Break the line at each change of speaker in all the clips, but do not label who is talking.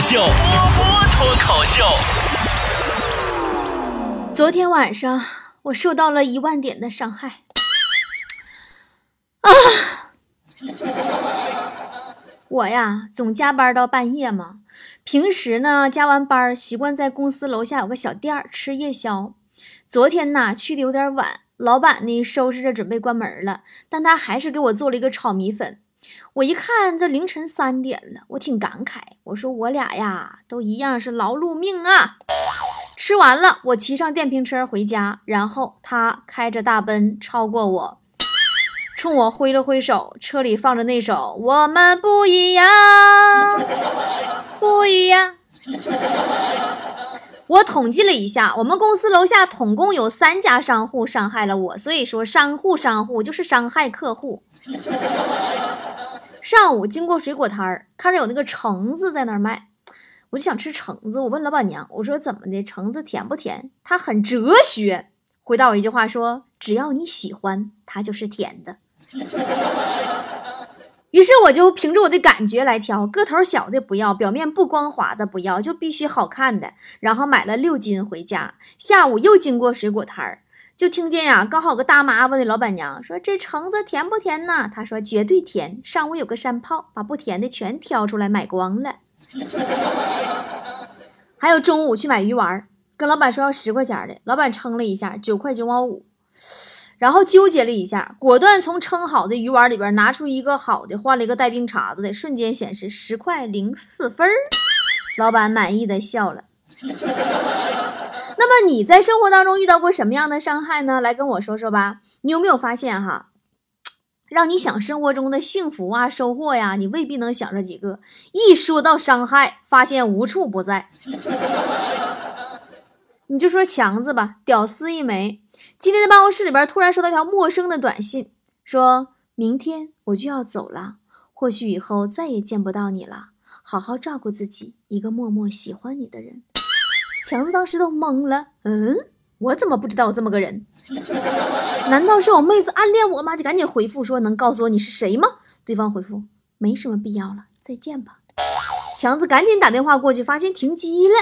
口秀，波波脱口秀。
昨天晚上我受到了一万点的伤害啊！我呀，总加班到半夜嘛。平时呢，加完班习惯在公司楼下有个小店儿吃夜宵。昨天呢，去的有点晚，老板呢收拾着准备关门了，但他还是给我做了一个炒米粉。我一看这凌晨三点了，我挺感慨，我说我俩呀都一样是劳碌命啊。吃完了，我骑上电瓶车回家，然后他开着大奔超过我。冲我挥了挥手，车里放着那首《我们不一样》，不一样。我统计了一下，我们公司楼下统共有三家商户伤害了我，所以说商户商户就是伤害客户。上午经过水果摊儿，看着有那个橙子在那儿卖，我就想吃橙子。我问老板娘，我说怎么的，橙子甜不甜？她很哲学，回答我一句话说：只要你喜欢，它就是甜的。于是我就凭着我的感觉来挑，个头小的不要，表面不光滑的不要，就必须好看的。然后买了六斤回家。下午又经过水果摊儿，就听见呀，刚好个大妈问那老板娘说：“这橙子甜不甜呢？”她说：“绝对甜。”上午有个山炮把不甜的全挑出来买光了。还有中午去买鱼丸，跟老板说要十块钱的，老板称了一下，九块九毛五。然后纠结了一下，果断从称好的鱼丸里边拿出一个好的，换了一个带冰碴子的，瞬间显示十块零四分。老板满意的笑了。那么你在生活当中遇到过什么样的伤害呢？来跟我说说吧。你有没有发现哈，让你想生活中的幸福啊、收获呀，你未必能想着几个。一说到伤害，发现无处不在。你就说强子吧，屌丝一枚。今天在办公室里边，突然收到一条陌生的短信，说明天我就要走了，或许以后再也见不到你了。好好照顾自己，一个默默喜欢你的人。强子当时都懵了，嗯，我怎么不知道这么个人？难道是我妹子暗恋我吗？就赶紧回复说，能告诉我你是谁吗？对方回复没什么必要了，再见吧。强子赶紧打电话过去，发现停机了。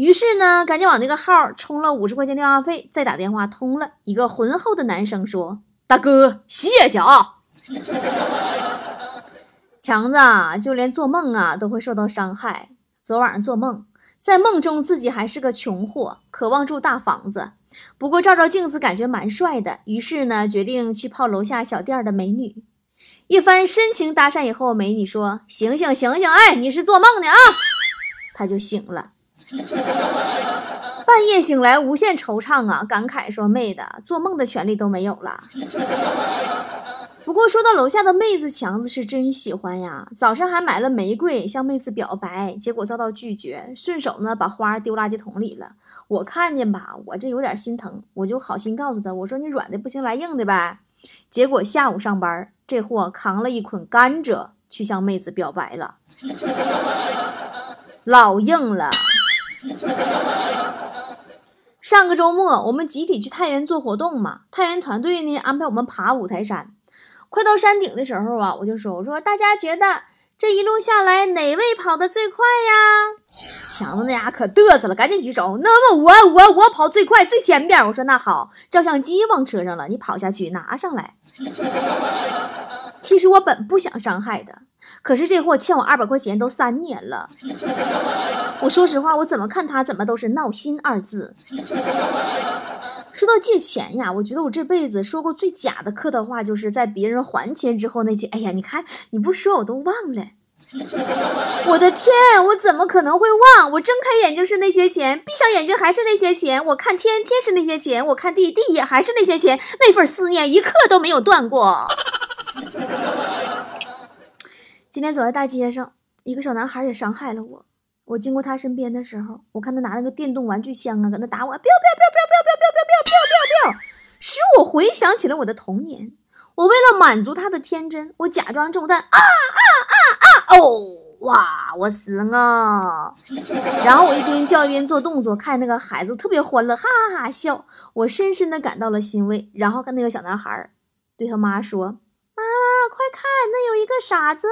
于是呢，赶紧往那个号充了五十块钱电话费，再打电话通了。一个浑厚的男生说：“大哥，谢谢啊。”强子啊，就连做梦啊都会受到伤害。昨晚上做梦，在梦中自己还是个穷货，渴望住大房子。不过照照镜子，感觉蛮帅的。于是呢，决定去泡楼下小店的美女。一番深情搭讪以后，美女说：“醒醒醒醒，哎，你是做梦的啊！” 他就醒了。半夜醒来，无限惆怅啊！感慨说：“妹子，做梦的权利都没有了。”不过说到楼下的妹子，强子是真喜欢呀。早上还买了玫瑰向妹子表白，结果遭到拒绝，顺手呢把花丢垃圾桶里了。我看见吧，我这有点心疼，我就好心告诉他：“我说你软的不行，来硬的呗。”结果下午上班，这货扛了一捆甘蔗去向妹子表白了，老硬了。上个周末，我们集体去太原做活动嘛。太原团队呢安排我们爬五台山。快到山顶的时候啊，我就说：“我说大家觉得这一路下来哪位跑得最快呀？”强子那家可嘚瑟了，赶紧举手。那么我我我跑最快，最前边。我说那好，照相机忘车上了，你跑下去拿上来。其实我本不想伤害的，可是这货欠我二百块钱都三年了。我说实话，我怎么看他怎么都是闹心二字。说到借钱呀，我觉得我这辈子说过最假的客套话，就是在别人还钱之后那句：“哎呀，你看你不说我都忘了。”我的天，我怎么可能会忘？我睁开眼睛是那些钱，闭上眼睛还是那些钱。我看天，天是那些钱；我看地，地也还是那些钱。那份思念一刻都没有断过。今天走在大街上，一个小男孩也伤害了我。我经过他身边的时候，我看他拿那个电动玩具枪啊，搁那打我，彪彪彪彪彪彪彪彪彪彪彪彪，使我回想起了我的童年。我为了满足他的天真，我假装中弹，啊啊啊啊！哦，哇，我死了！然后我一边叫一边做动作，看那个孩子特别欢乐，哈哈哈笑。我深深的感到了欣慰。然后跟那个小男孩对他妈说：“妈妈，快看，那有一个傻子。”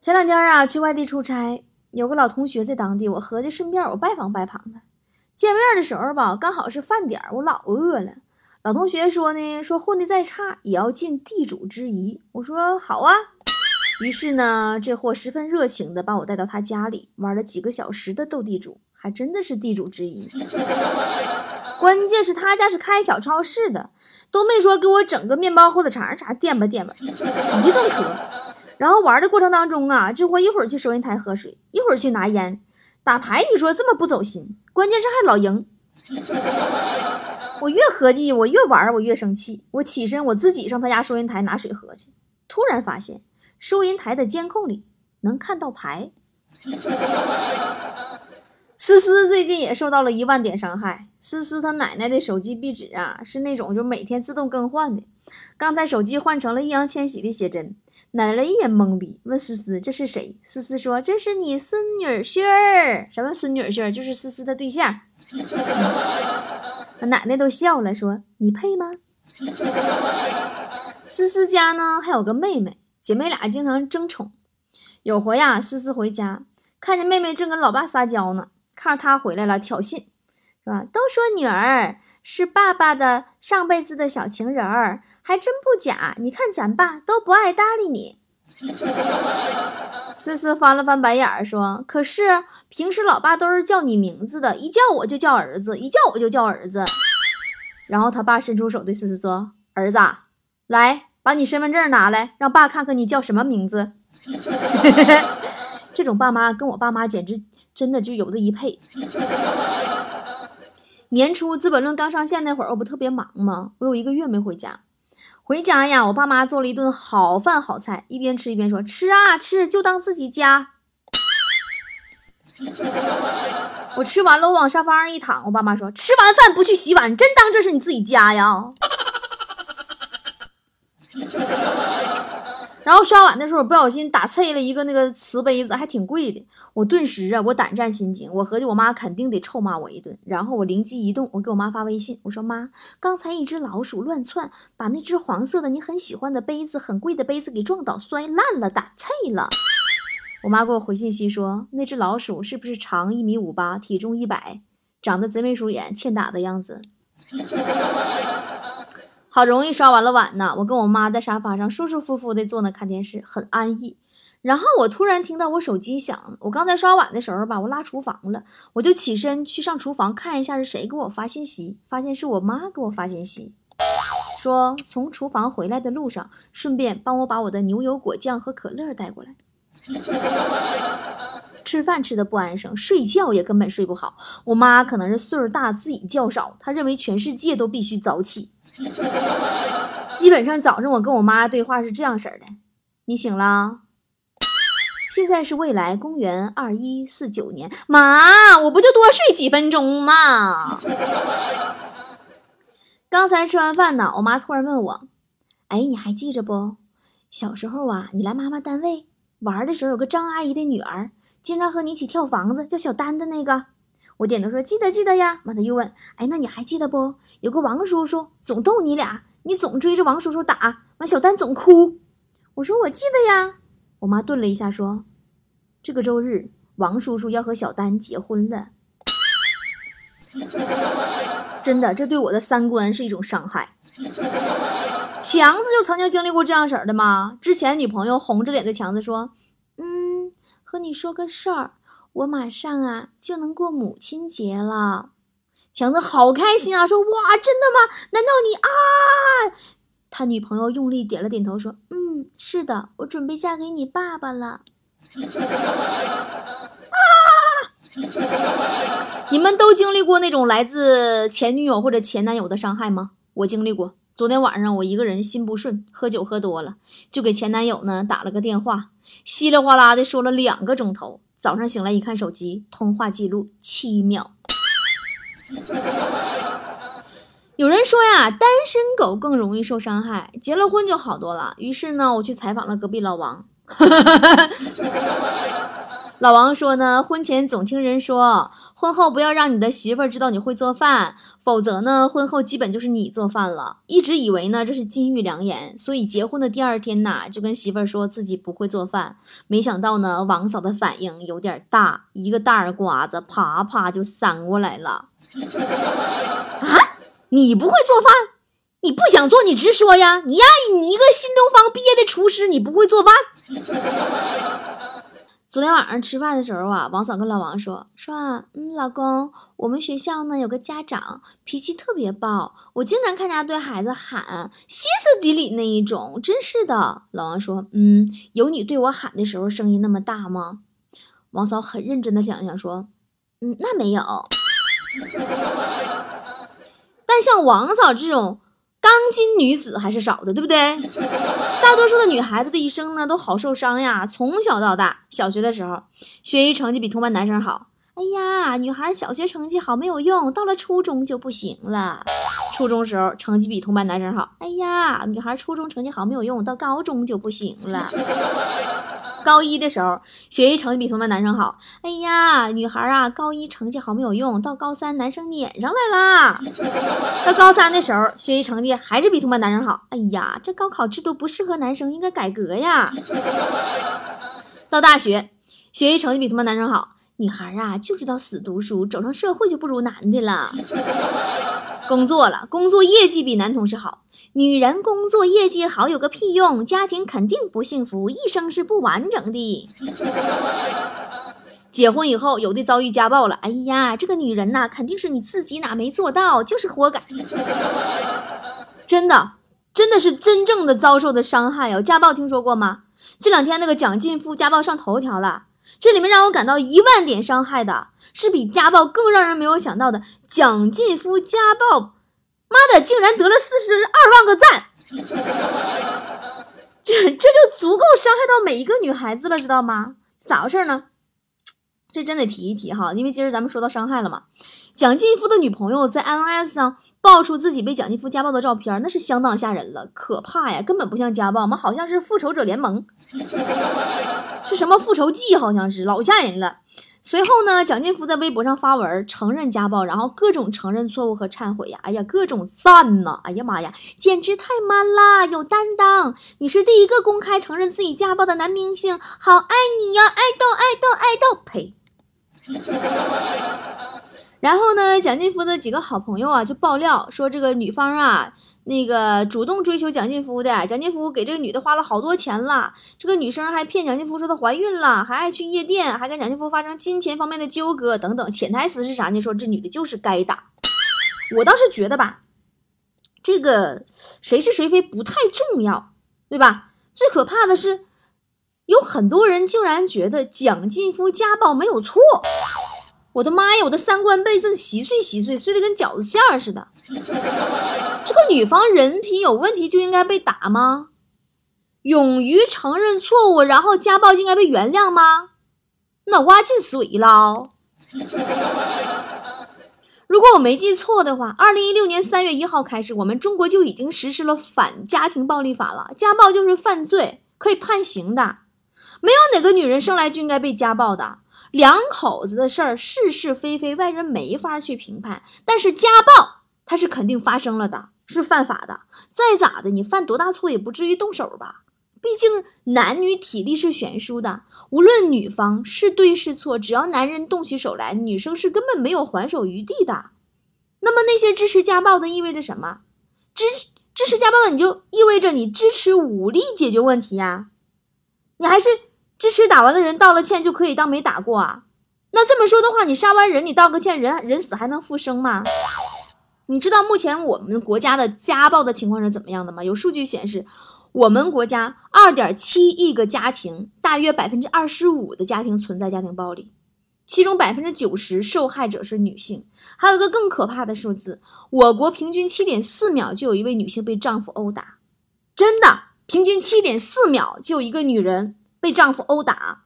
前两天啊，去外地出差，有个老同学在当地，我合计顺便我拜访拜访他。见面的时候吧，刚好是饭点，我老饿了。老同学说呢，说混的再差也要尽地主之谊。我说好啊。于是呢，这货十分热情的把我带到他家里，玩了几个小时的斗地主，还真的是地主之一。关键是他家是开小超市的，都没说给我整个面包、火腿肠啥垫吧垫吧，一顿喝。然后玩的过程当中啊，这货一会儿去收银台喝水，一会儿去拿烟，打牌你说这么不走心，关键是还老赢。我越合计，我越玩，我越生气。我起身，我自己上他家收银台拿水喝去，突然发现。收银台的监控里能看到牌。思思最近也受到了一万点伤害。思思她奶奶的手机壁纸啊，是那种就每天自动更换的。刚才手机换成了易烊千玺的写真，奶奶一脸懵逼，问思思这是谁？思思说这是你孙女婿儿。什么孙女婿儿？就是思思的对象。奶奶都笑了，说你配吗？思思家呢还有个妹妹。姐妹俩经常争宠。有回呀，思思回家，看见妹妹正跟老爸撒娇呢，看着他回来了，挑衅，是吧？都说女儿是爸爸的上辈子的小情人儿，还真不假。你看咱爸都不爱搭理你。思思翻了翻白眼儿，说：“可是平时老爸都是叫你名字的，一叫我就叫儿子，一叫我就叫儿子。”然后他爸伸出手对思思说：“儿子，来。”把你身份证拿来，让爸看看你叫什么名字。这种爸妈跟我爸妈简直真的就有的一配。年初《资本论》刚上线那会儿，我不特别忙吗？我有一个月没回家。回家呀，我爸妈做了一顿好饭好菜，一边吃一边说：“吃啊吃，就当自己家。”我吃完了，我往沙发上一躺，我爸妈说：“吃完饭不去洗碗，真当这是你自己家呀？”然后刷碗的时候，不小心打碎了一个那个瓷杯子，还挺贵的。我顿时啊，我胆战心惊，我合计我妈肯定得臭骂我一顿。然后我灵机一动，我给我妈发微信，我说：“妈，刚才一只老鼠乱窜，把那只黄色的你很喜欢的杯子，很贵的杯子给撞倒，摔烂了，打碎了。”我妈给我回信息说：“那只老鼠是不是长一米五八，体重一百，长得贼眉鼠眼，欠打的样子？”好容易刷完了碗呢，我跟我妈在沙发上舒舒服服的坐那看电视，很安逸。然后我突然听到我手机响，我刚才刷碗的时候吧，我拉厨房了，我就起身去上厨房看一下是谁给我发信息，发现是我妈给我发信息，说从厨房回来的路上，顺便帮我把我的牛油果酱和可乐带过来。吃饭吃的不安生，睡觉也根本睡不好。我妈可能是岁数大，自己觉少，她认为全世界都必须早起。基本上早上我跟我妈对话是这样式的：“你醒了？现在是未来公元二一四九年，妈，我不就多睡几分钟吗？” 刚才吃完饭呢，我妈突然问我：“哎，你还记着不？小时候啊，你来妈妈单位玩的时候，有个张阿姨的女儿。”经常和你一起跳房子，叫小丹的那个，我点头说记得记得呀。完他又问，哎，那你还记得不？有个王叔叔总逗你俩，你总追着王叔叔打，完小丹总哭。我说我记得呀。我妈顿了一下说，这个周日王叔叔要和小丹结婚了。真的，这对我的三观是一种伤害。强子就曾经经历过这样式儿的吗？之前女朋友红着脸对强子说。和你说个事儿，我马上啊就能过母亲节了。强子好开心啊，说哇，真的吗？难道你啊？他女朋友用力点了点头，说嗯，是的，我准备嫁给你爸爸了。啊！你们都经历过那种来自前女友或者前男友的伤害吗？我经历过。昨天晚上我一个人心不顺，喝酒喝多了，就给前男友呢打了个电话，稀里哗啦的说了两个钟头。早上醒来一看手机，通话记录七秒。有人说呀，单身狗更容易受伤害，结了婚就好多了。于是呢，我去采访了隔壁老王。老王说呢，婚前总听人说，婚后不要让你的媳妇儿知道你会做饭，否则呢，婚后基本就是你做饭了。一直以为呢这是金玉良言，所以结婚的第二天呐，就跟媳妇儿说自己不会做饭。没想到呢，王嫂的反应有点大，一个大耳刮子啪啪就扇过来了。啊，你不会做饭？你不想做，你直说呀！你呀，你一个新东方毕业的厨师，你不会做饭？昨天晚上吃饭的时候啊，王嫂跟老王说说啊，嗯，老公，我们学校呢有个家长脾气特别暴，我经常看他对孩子喊，歇斯底里那一种，真是的。老王说，嗯，有你对我喊的时候声音那么大吗？王嫂很认真的想想说，嗯，那没有。但像王嫂这种。钢筋女子还是少的，对不对？大多数的女孩子的一生呢，都好受伤呀。从小到大，小学的时候，学习成绩比同班男生好。哎呀，女孩小学成绩好没有用，到了初中就不行了。初中时候成绩比同班男生好。哎呀，女孩初中成绩好没有用，到高中就不行了。高一的时候，学习成绩比同班男生好。哎呀，女孩啊，高一成绩好没有用，到高三男生撵上来啦。到高三的时候，学习成绩还是比同班男生好。哎呀，这高考制度不适合男生，应该改革呀。到大学，学习成绩比同班男生好。女孩啊，就知道死读书，走上社会就不如男的了。工作了，工作业绩比男同事好。女人工作业绩好有个屁用，家庭肯定不幸福，一生是不完整的。结婚以后，有的遭遇家暴了，哎呀，这个女人呐，肯定是你自己哪没做到，就是活该。真的，真的是真正的遭受的伤害哦。家暴听说过吗？这两天那个蒋劲夫家暴上头条了。这里面让我感到一万点伤害的是比家暴更让人没有想到的蒋劲夫家暴，妈的，竟然得了四十二万个赞，这 这就足够伤害到每一个女孩子了，知道吗？咋回事呢？这真得提一提哈，因为今儿咱们说到伤害了嘛。蒋劲夫的女朋友在 INS 上爆出自己被蒋劲夫家暴的照片，那是相当吓人了，可怕呀，根本不像家暴，我们好像是复仇者联盟。是什么复仇记？好像是老吓人了。随后呢，蒋劲夫在微博上发文承认家暴，然后各种承认错误和忏悔呀，哎呀，各种赞呐！哎呀妈呀，简直太 man 啦，有担当！你是第一个公开承认自己家暴的男明星，好爱你呀，爱豆爱豆爱豆！呸！然后呢，蒋劲夫的几个好朋友啊，就爆料说这个女方啊。那个主动追求蒋劲夫的蒋劲夫给这个女的花了好多钱了，这个女生还骗蒋劲夫说她怀孕了，还爱去夜店，还跟蒋劲夫发生金钱方面的纠葛等等。潜台词是啥呢？说这女的就是该打。我倒是觉得吧，这个谁是谁非不太重要，对吧？最可怕的是，有很多人竟然觉得蒋劲夫家暴没有错。我的妈呀！我的三观被震稀碎稀碎，碎的跟饺子馅儿似的。这个女方人品有问题就应该被打吗？勇于承认错误，然后家暴就应该被原谅吗？脑瓜进水了。如果我没记错的话，二零一六年三月一号开始，我们中国就已经实施了反家庭暴力法了。家暴就是犯罪，可以判刑的。没有哪个女人生来就应该被家暴的。两口子的事儿是是非非，外人没法去评判。但是家暴它是肯定发生了的，是犯法的。再咋的，你犯多大错也不至于动手吧？毕竟男女体力是悬殊的，无论女方是对是错，只要男人动起手来，女生是根本没有还手余地的。那么那些支持家暴的意味着什么？支支持家暴的你就意味着你支持武力解决问题呀？你还是？支持打完的人道了歉就可以当没打过啊？那这么说的话，你杀完人你道个歉，人人死还能复生吗？你知道目前我们国家的家暴的情况是怎么样的吗？有数据显示，我们国家二点七亿个家庭，大约百分之二十五的家庭存在家庭暴力，其中百分之九十受害者是女性。还有一个更可怕的数字，我国平均七点四秒就有一位女性被丈夫殴打，真的，平均七点四秒就有一个女人。被丈夫殴打，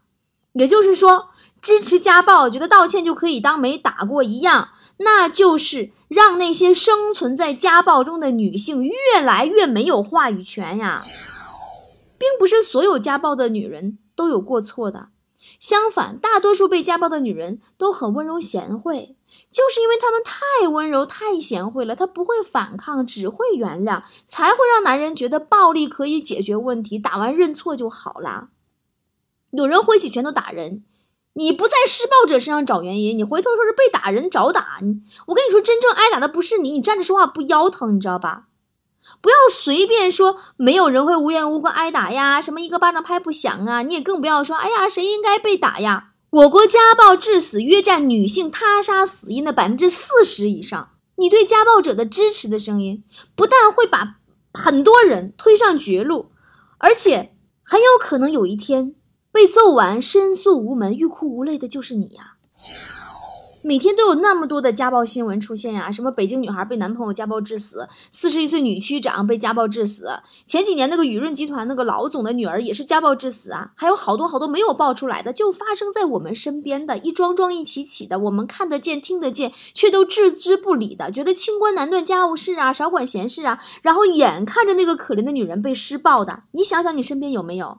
也就是说，支持家暴，觉得道歉就可以当没打过一样，那就是让那些生存在家暴中的女性越来越没有话语权呀。并不是所有家暴的女人都有过错的，相反，大多数被家暴的女人都很温柔贤惠，就是因为她们太温柔、太贤惠了，她不会反抗，只会原谅，才会让男人觉得暴力可以解决问题，打完认错就好啦。有人挥起拳头打人，你不在施暴者身上找原因，你回头说是被打人找打。你，我跟你说，真正挨打的不是你，你站着说话不腰疼，你知道吧？不要随便说没有人会无缘无故挨打呀，什么一个巴掌拍不响啊！你也更不要说，哎呀，谁应该被打呀？我国家暴致死约占女性他杀死因的百分之四十以上。你对家暴者的支持的声音，不但会把很多人推上绝路，而且很有可能有一天被揍完申诉无门、欲哭无泪的就是你呀。每天都有那么多的家暴新闻出现呀，什么北京女孩被男朋友家暴致死，四十一岁女区长被家暴致死，前几年那个雨润集团那个老总的女儿也是家暴致死啊，还有好多好多没有爆出来的，就发生在我们身边的一桩桩一起起的，我们看得见听得见，却都置之不理的，觉得清官难断家务事啊，少管闲事啊，然后眼看着那个可怜的女人被施暴的，你想想你身边有没有？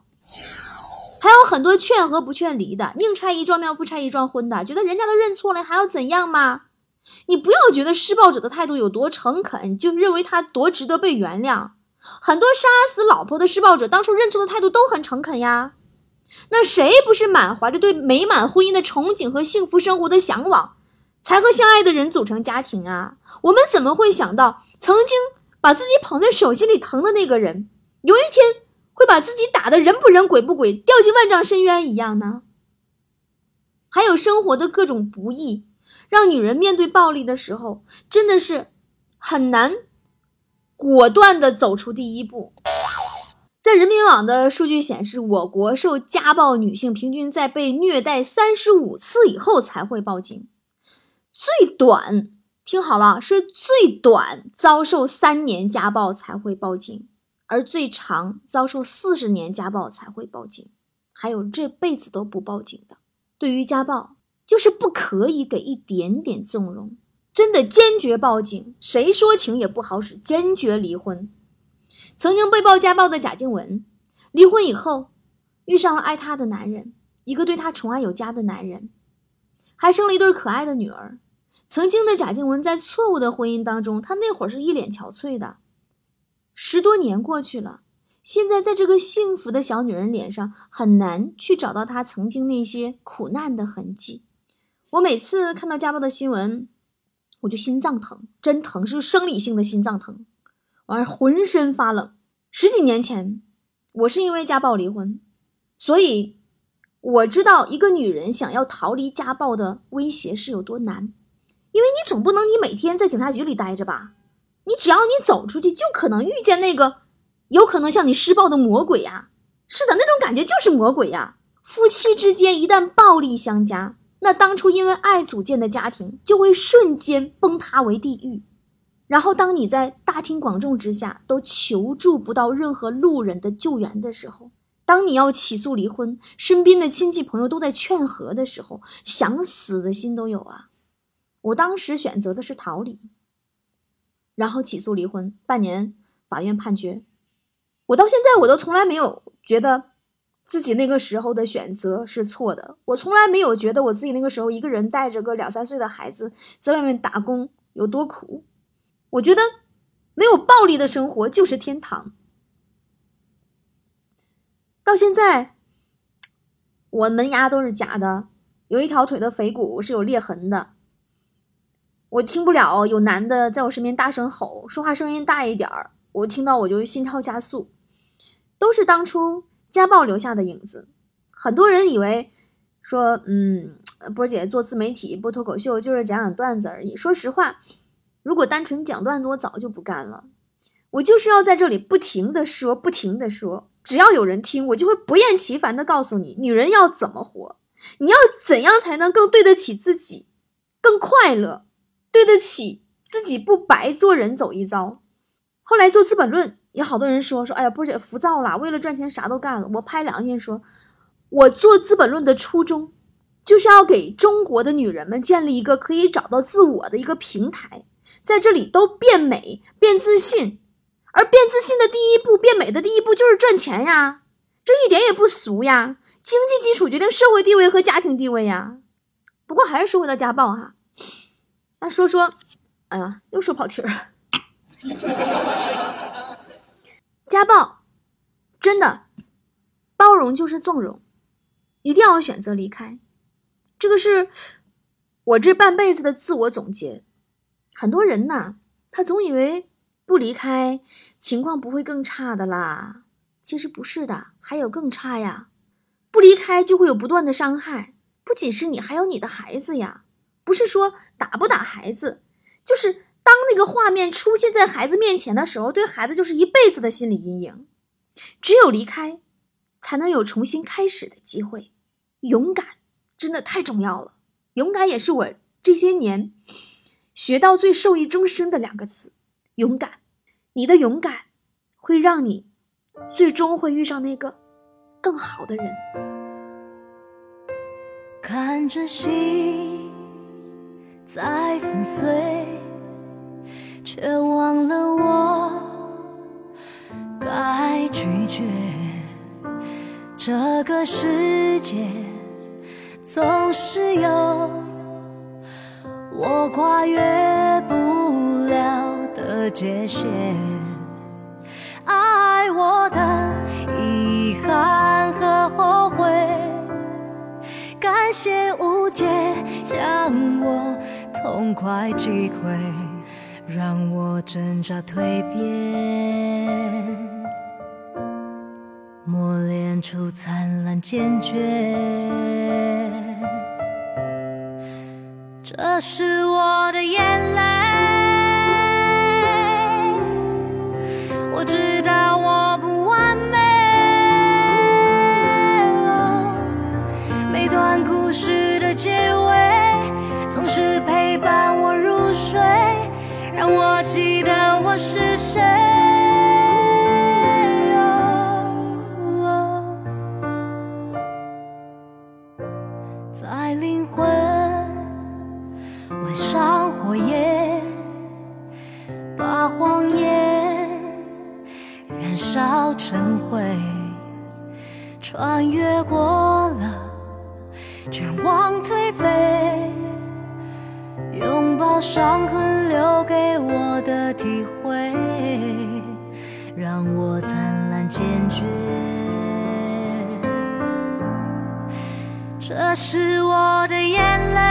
还有很多劝和不劝离的，宁拆一幢庙不拆一幢婚的，觉得人家都认错了还要怎样吗？你不要觉得施暴者的态度有多诚恳，就认为他多值得被原谅。很多杀死老婆的施暴者当初认错的态度都很诚恳呀。那谁不是满怀着对美满婚姻的憧憬和幸福生活的向往，才和相爱的人组成家庭啊？我们怎么会想到曾经把自己捧在手心里疼的那个人，有一天？会把自己打的人不人鬼不鬼，掉进万丈深渊一样呢？还有生活的各种不易，让女人面对暴力的时候，真的是很难果断的走出第一步。在人民网的数据显示，我国受家暴女性平均在被虐待三十五次以后才会报警，最短听好了，是最短遭受三年家暴才会报警。而最长遭受四十年家暴才会报警，还有这辈子都不报警的。对于家暴，就是不可以给一点点纵容，真的坚决报警。谁说情也不好使，坚决离婚。曾经被曝家暴的贾静雯，离婚以后遇上了爱她的男人，一个对她宠爱有加的男人，还生了一对可爱的女儿。曾经的贾静雯在错误的婚姻当中，她那会儿是一脸憔悴的。十多年过去了，现在在这个幸福的小女人脸上很难去找到她曾经那些苦难的痕迹。我每次看到家暴的新闻，我就心脏疼，真疼，是生理性的心脏疼，完了浑身发冷。十几年前，我是因为家暴离婚，所以我知道一个女人想要逃离家暴的威胁是有多难，因为你总不能你每天在警察局里待着吧。你只要你走出去，就可能遇见那个有可能向你施暴的魔鬼呀！是的，那种感觉就是魔鬼呀！夫妻之间一旦暴力相加，那当初因为爱组建的家庭就会瞬间崩塌为地狱。然后，当你在大庭广众之下都求助不到任何路人的救援的时候，当你要起诉离婚，身边的亲戚朋友都在劝和的时候，想死的心都有啊！我当时选择的是逃离。然后起诉离婚，半年法院判决，我到现在我都从来没有觉得自己那个时候的选择是错的，我从来没有觉得我自己那个时候一个人带着个两三岁的孩子在外面打工有多苦，我觉得没有暴力的生活就是天堂。到现在，我门牙都是假的，有一条腿的腓骨是有裂痕的。我听不了有男的在我身边大声吼，说话声音大一点儿，我听到我就心跳加速，都是当初家暴留下的影子。很多人以为说，嗯，波姐做自媒体播脱口秀就是讲讲段子而已。说实话，如果单纯讲段子，我早就不干了。我就是要在这里不停的说，不停的说，只要有人听，我就会不厌其烦的告诉你，女人要怎么活，你要怎样才能更对得起自己，更快乐。对得起自己不白做人走一遭。后来做《资本论》，有好多人说说，哎呀，波姐浮躁了，为了赚钱啥都干了。我拍两天说，我做《资本论》的初衷，就是要给中国的女人们建立一个可以找到自我的一个平台，在这里都变美、变自信。而变自信的第一步，变美的第一步就是赚钱呀，这一点也不俗呀。经济基础决定社会地位和家庭地位呀。不过还是说回到家暴哈，那说说，哎呀，又说跑题了。家暴真的包容就是纵容，一定要选择离开。这个是我这半辈子的自我总结。很多人呐，他总以为不离开情况不会更差的啦，其实不是的，还有更差呀。不离开就会有不断的伤害，不仅是你，还有你的孩子呀。不是说打不打孩子，就是当那个画面出现在孩子面前的时候，对孩子就是一辈子的心理阴影。只有离开，才能有重新开始的机会。勇敢真的太重要了，勇敢也是我这些年学到最受益终生的两个词。勇敢，你的勇敢会让你最终会遇上那个。更好的人。
看着心在粉碎，却忘了我该拒绝。这个世界总是有我跨越不了的界限，爱我的遗憾和。后悔，感谢无解，将我痛快击溃，让我挣扎蜕变，磨练出灿烂坚决。这是我的眼泪，我知我是谁。在灵魂吻上火焰，把谎言燃烧成灰，穿越过了。绝望颓废，拥抱伤痕留给我的体会，让我灿烂坚决。这是我的眼泪，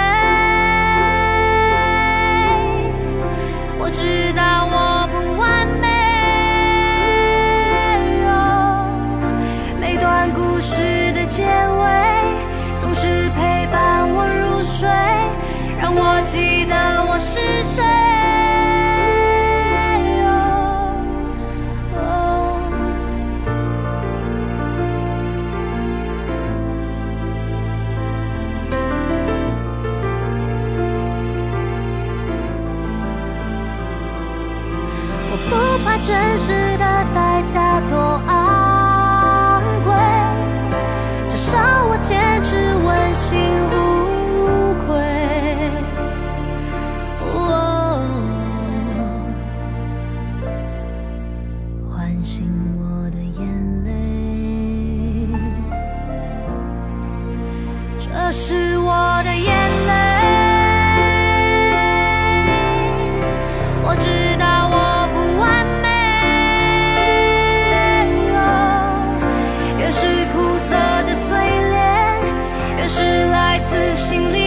自心里